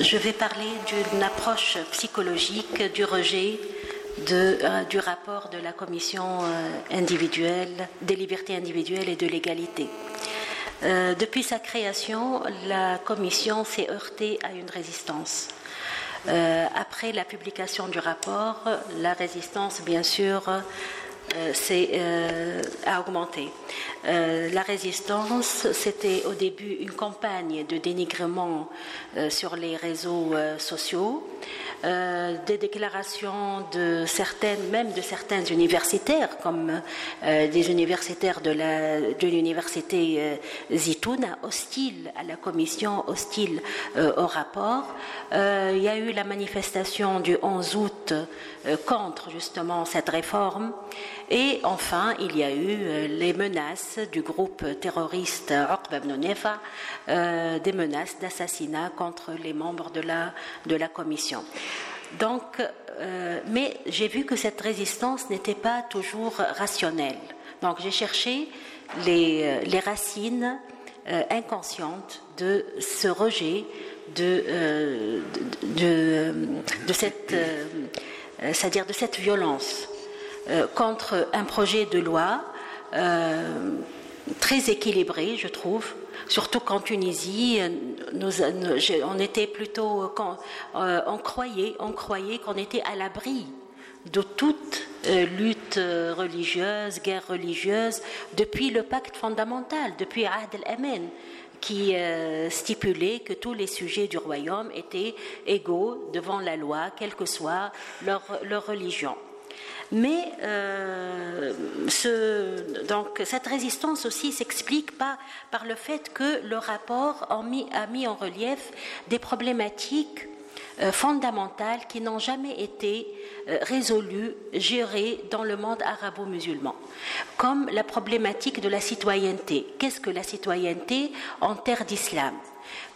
Je vais parler d'une approche psychologique du rejet euh, du rapport de la commission euh, individuelle, des libertés individuelles et de l'égalité. Euh, depuis sa création, la commission s'est heurtée à une résistance. après la publication du rapport, la résistance, bien sûr, a augmenté. la résistance, c'était au début une campagne de dénigrement sur les réseaux sociaux. Euh, des déclarations de certaines, même de certains universitaires, comme euh, des universitaires de, l'université euh, Zitouna, hostiles à la commission, hostiles au rapport. il y a eu la manifestation du 11 août contre justement cette réforme. Et enfin, il y a eu les menaces du groupe terroriste Uqba des menaces d'assassinat contre les membres de la, de commission. Donc, euh, mais j'ai vu que cette résistance n'était pas toujours rationnelle. Donc j'ai cherché les, euh, racines euh, inconscientes de ce rejet, de, de, cette, c'est-à-dire de cette violence contre un projet de loi très équilibré, je trouve, surtout qu'en Tunisie, on était plutôt, euh, on croyait, on croyait qu'on était à l'abri de toute euh, lutte euh, religieuse, guerre religieuse, depuis le pacte fondamental, depuis Ahd al-Amen, qui stipulait que tous les sujets du royaume étaient égaux devant la loi, quelle que soit leur religion. Mais euh, cette résistance aussi s'explique par le fait que le rapport a mis, a mis en relief des problématiques euh, fondamentales qui n'ont jamais été euh, résolues, gérées dans le monde arabo-musulman, comme la problématique de la citoyenneté. Qu'est-ce que la citoyenneté en terre d'islam?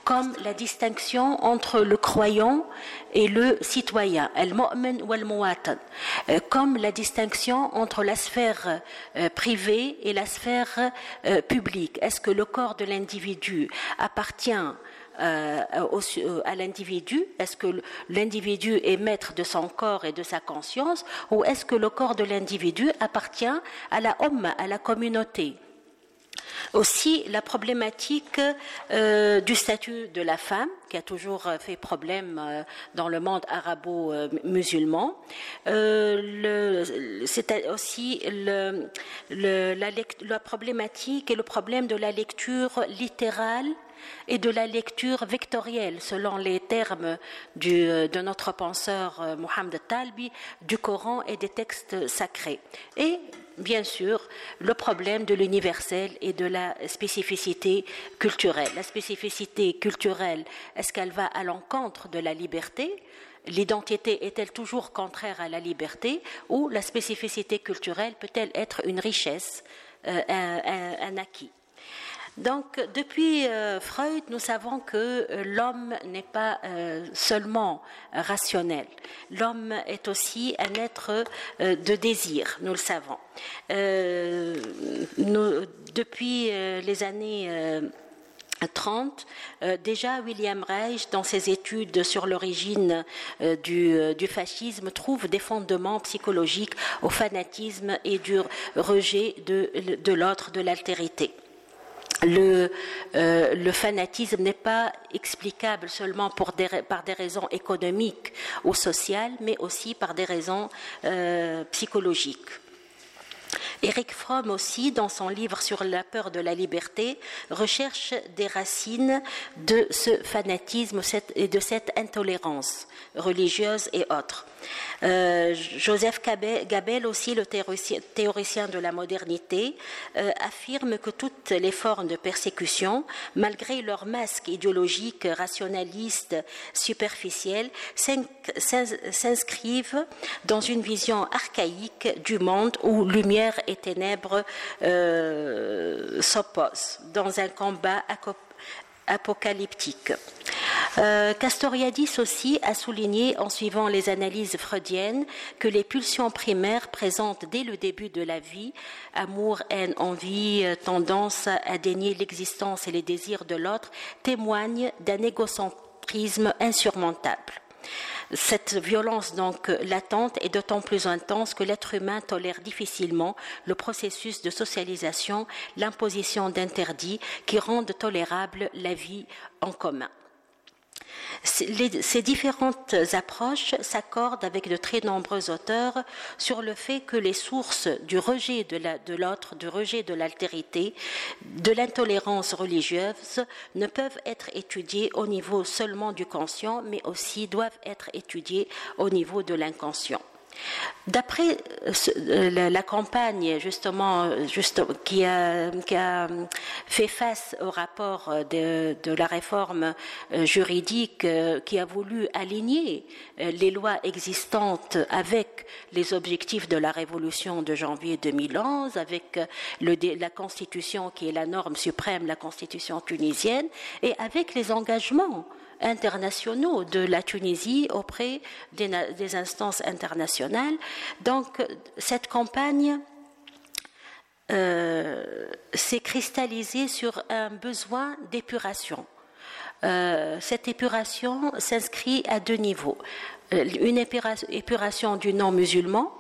Comme la distinction entre le croyant et le citoyen, euh, comme la distinction entre la sphère euh, privée et la sphère euh, publique. Est-ce que le corps de l'individu appartient à l'individu? Est-ce que l'individu est maître de son corps et de sa conscience? Ou est-ce que le corps de l'individu appartient à la homme, à la communauté? Aussi, la problématique euh, du statut de la femme, qui a toujours fait problème euh, dans le monde arabo-musulman. Euh, c'est aussi le, la, la, problématique et le problème de la lecture littérale et de la lecture vectorielle, selon les termes de notre penseur Mohamed Talbi, du Coran et des textes sacrés. Et bien sûr, le problème de l'universel et de la spécificité culturelle. La spécificité culturelle, est-ce qu'elle va à l'encontre de la liberté? L'identité est-elle toujours contraire à la liberté? Ou la spécificité culturelle peut-elle être une richesse, euh, un acquis? Donc, depuis euh, Freud, nous savons que euh, l'homme n'est pas euh, seulement rationnel. L'homme est aussi un être de désir, nous le savons. depuis les années 30, déjà William Reich, dans ses études sur l'origine du, fascisme, trouve des fondements psychologiques au fanatisme et du rejet de l'autre, de l'altérité le, euh, le, fanatisme n'est pas explicable seulement par des raisons économiques ou sociales, mais aussi par des raisons euh, psychologiques. Eric Fromm aussi, dans son livre sur la peur de la liberté, recherche des racines de ce fanatisme et de cette intolérance religieuse et autres. Euh, Joseph Gabel aussi, le théoricien de la modernité, euh, affirme que toutes les formes de persécution, malgré leur masque idéologique, rationaliste, superficiel, s'inscrivent dans une vision archaïque du monde où lumière et ténèbres euh, s'opposent, dans un combat apocalyptique. Euh, Castoriadis aussi a souligné, en suivant les analyses freudiennes, que les pulsions primaires présentes dès le début de la vie, amour, haine, envie, euh, tendance à dénier l'existence et les désirs de l'autre, témoignent d'un égocentrisme insurmontable. Cette violence donc latente est d'autant plus intense que l'être humain tolère difficilement le processus de socialisation, l'imposition d'interdits qui rendent tolérable la vie en commun. Ces différentes approches s'accordent avec de très nombreux auteurs sur le fait que les sources du rejet de l'autre, du rejet de l'altérité, de l'intolérance religieuse ne peuvent être étudiées au niveau seulement du conscient, mais aussi doivent être étudiées au niveau de l'inconscient. D'après euh, euh, la, campagne justement qui, a, fait face au rapport de, la réforme euh, juridique qui a voulu aligner les lois existantes avec les objectifs de la révolution de janvier 2011, avec la constitution qui est la norme suprême, la constitution tunisienne, et avec les engagements internationaux de la Tunisie auprès des, instances internationales. Donc cette campagne euh, s'est cristallisée sur un besoin d'épuration. Euh, cette épuration s'inscrit à deux niveaux. Euh, une épuration du non-musulman,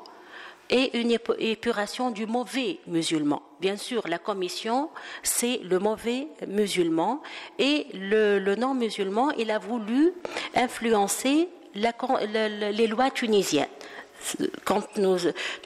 et une épuration du mauvais musulman. Bien sûr, la commission, c'est le mauvais musulman et le, non-musulman, il a voulu influencer les lois tunisiennes quand nous,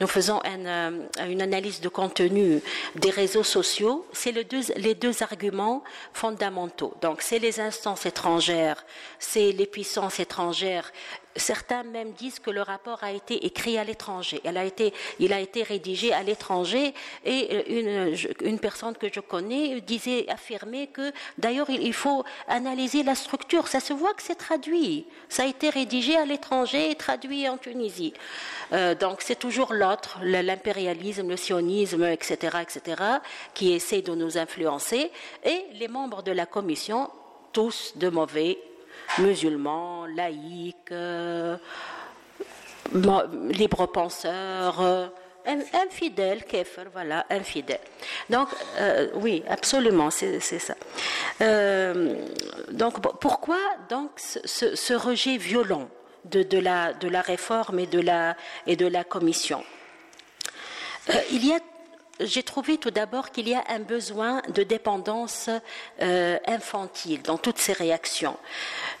faisons euh, une analyse de contenu des réseaux sociaux, c'est les deux arguments fondamentaux. Donc, c'est les instances étrangères, c'est les puissances étrangères Certains même disent que le rapport a été écrit à l'étranger. Il a été, rédigé à l'étranger et euh, une, une, personne que je connais disait, affirmait que d'ailleurs il faut analyser la structure. Ça se voit que c'est traduit. Ça a été rédigé à l'étranger et traduit en Tunisie. Euh, donc c'est toujours l'autre, l'impérialisme, le sionisme, etc., etc., qui essaie de nous influencer. Et les membres de la commission, tous de mauvais musulmans, laïcs, euh, libre penseurs, euh, infidèles, kéfer, voilà, infidèles. Donc, euh, oui, absolument, c'est ça. donc, pourquoi donc ce, rejet violent de, la, de la réforme et de la, et de la commission? Il y a j'ai trouvé tout d'abord qu'il y a un besoin de dépendance infantile dans toutes ces réactions.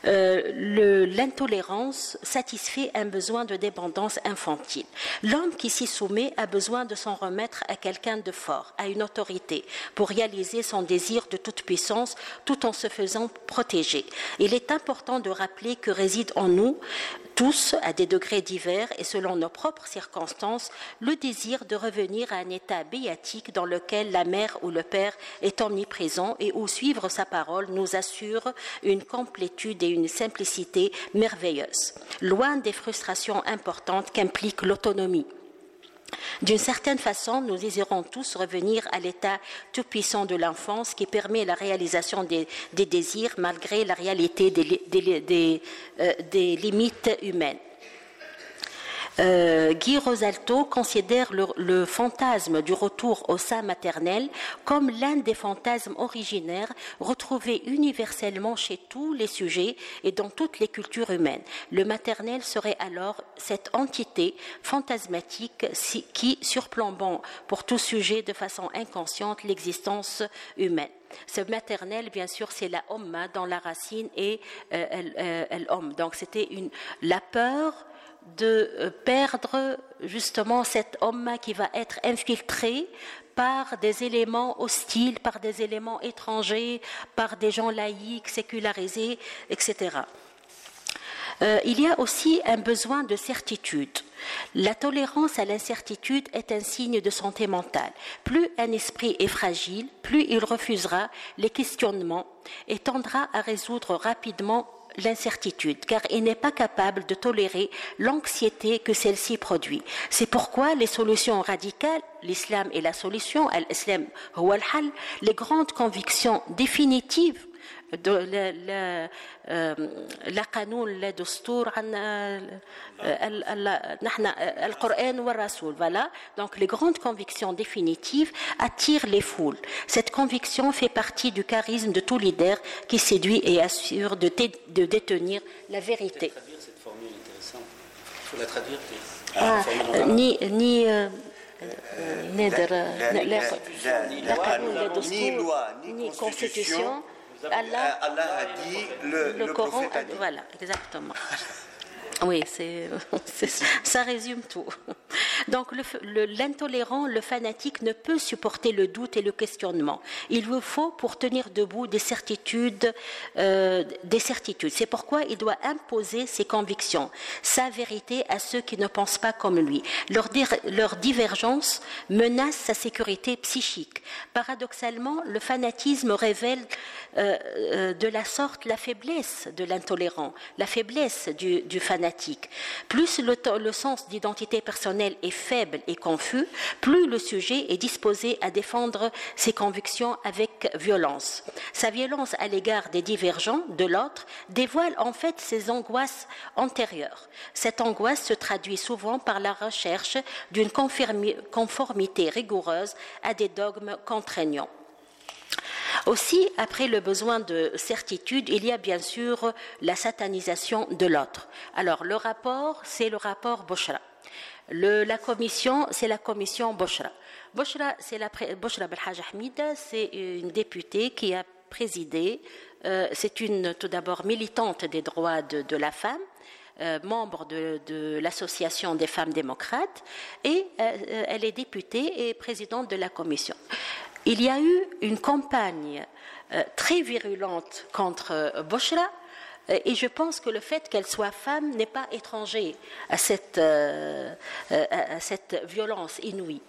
Euh, l'intolérance satisfait un besoin de dépendance infantile. L'homme qui s'y soumet a besoin de s'en remettre à quelqu'un de fort, à une autorité, pour réaliser son désir de toute puissance tout en se faisant protéger. Il est important de rappeler que réside en nous tous, à des degrés divers et selon nos propres circonstances, le désir de revenir à un état béatique dans lequel la mère ou le père est omniprésent et où suivre sa parole nous assure une complétude et une simplicité merveilleuses, loin des frustrations importantes qu'implique l'autonomie. D'une certaine façon, nous désirons tous revenir à l'état tout-puissant de l'enfance qui permet la réalisation des, désirs malgré la réalité des euh, limites humaines. Euh, Guy Rosalto considère le, fantasme du retour au sein maternel comme l'un des fantasmes originaires retrouvés universellement chez tous les sujets et dans toutes les cultures humaines. Le maternel serait alors cette entité fantasmatique qui, surplombant pour tout sujet de façon inconsciente l'existence humaine. Ce maternel, bien sûr, c'est la Omma dans la racine et euh, elle, homme. Donc c'était la peur de euh, perdre justement cet homme qui va être infiltré par des éléments hostiles, par des éléments étrangers, par des gens laïcs, sécularisés, etc. Euh, il y a aussi un besoin de certitude. La tolérance à l'incertitude est un signe de santé mentale. Plus un esprit est fragile, plus il refusera les questionnements et tendra à résoudre rapidement l'incertitude, car il n'est pas capable de tolérer l'anxiété que celle-ci produit. C'est pourquoi les solutions radicales, l'islam est la solution, l'islam les grandes convictions définitives لا لا قانون لا دستور عن نحن القرآن والرسول voilà donc les grandes convictions définitives attirent les foules cette conviction fait partie du charisme de tout leader qui séduit et assure de, de détenir la vérité cette formule intéressante il faut la traduire ah, ni ni نادر لا قانون لا دستور ni constitution Allah, Allah a dit le, le, le Coran, a dit. voilà, exactement. Oui, c'est, ça résume tout. Donc l'intolérant, le, fanatique ne peut supporter le doute et le questionnement. Il vous faut pour tenir debout des certitudes, euh, des certitudes. C'est pourquoi il doit imposer ses convictions, sa vérité à ceux qui ne pensent pas comme lui. Leur, divergence menace sa sécurité psychique. Paradoxalement, le fanatisme révèle euh, euh, de la sorte la faiblesse de l'intolérant, la faiblesse du, du fanatique plus le, sens d'identité personnelle est faible et confus, plus le sujet est disposé à défendre ses convictions avec violence. Sa violence à l'égard des divergents de l'autre dévoile en fait ses angoisses antérieures. Cette angoisse se traduit souvent par la recherche d'une conformité rigoureuse à des dogmes contraignants. Aussi, après le besoin de certitude, il y a bien sûr la satanisation de l'autre. Alors, le rapport, c'est le rapport La commission, c'est la commission Boshra. Boshra, c'est la Boshra Ahmed, c'est une députée qui a présidé. Euh, c'est une, tout d'abord, militante des droits de, la femme. Euh, membre de, l'association des femmes démocrates et euh, elle est députée et présidente de la commission. Il y a eu une campagne très virulente contre Boshra et je pense que le fait qu'elle soit femme n'est pas étranger à cette, à cette violence inouïe.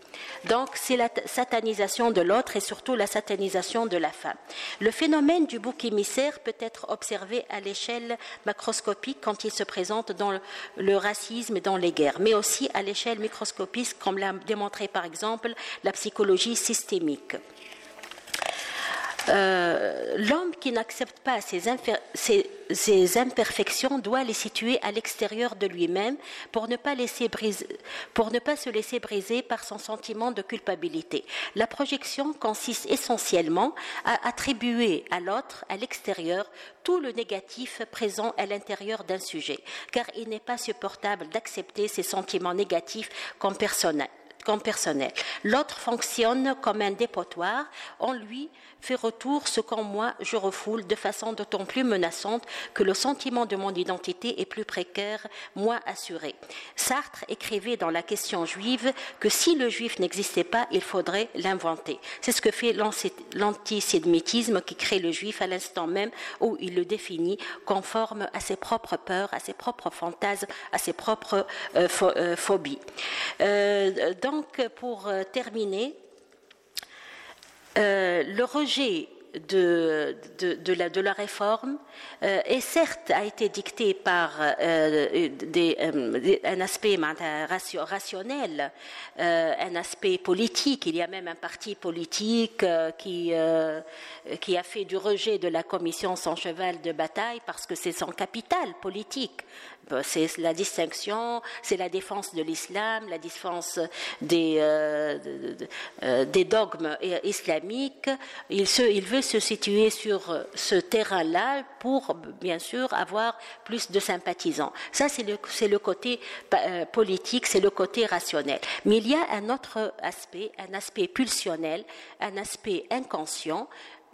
Donc c'est la satanisation de l'autre et surtout la satanisation de la femme. Le phénomène du bouc émissaire peut être observé à l'échelle macroscopique quand il se présente dans le, le racisme et dans les guerres, mais aussi à l'échelle microscopique comme l'a démontré par exemple la psychologie systémique. Euh, l'homme qui n'accepte pas ses, imperfections doit les situer à l'extérieur de lui-même pour, ne pas se laisser briser par son sentiment de culpabilité. La projection consiste essentiellement à attribuer à l'autre, à l'extérieur, tout le négatif présent à l'intérieur d'un sujet, car il n'est pas supportable d'accepter ses sentiments négatifs comme personnels personnel. L'autre fonctionne comme un dépotoir. En lui fait retour ce qu'en moi je refoule de façon d'autant plus menaçante que le sentiment de mon identité est plus précaire, moins assuré. Sartre écrivait dans la question juive que si le juif n'existait pas, il faudrait l'inventer. C'est ce que fait l'antisémitisme qui crée le juif à l'instant même où il le définit conforme à ses propres peurs, à ses propres fantasmes, à ses propres euh, euh, phobies. Euh, donc, pour terminer, euh, le rejet de, la, réforme euh, certes a été dicté par des, un aspect rationnel, un aspect politique. Il y a même un parti politique qui, qui a fait du rejet de la commission son cheval de bataille parce que c'est son capital politique. C'est la distinction, c'est la défense de l'islam, la défense des, euh, euh, dogmes islamiques. Il, veut se situer sur ce terrain-là pour, bien sûr, avoir plus de sympathisants. Ça, c'est le, le, côté euh, politique, c'est le côté rationnel. Mais il y a un autre aspect, un aspect pulsionnel, un aspect inconscient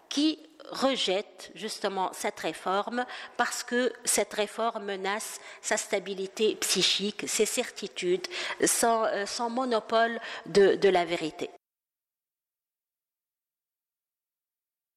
qui rejette justement cette réforme parce que cette réforme menace sa stabilité psychique, ses certitudes, son, euh, monopole de la vérité.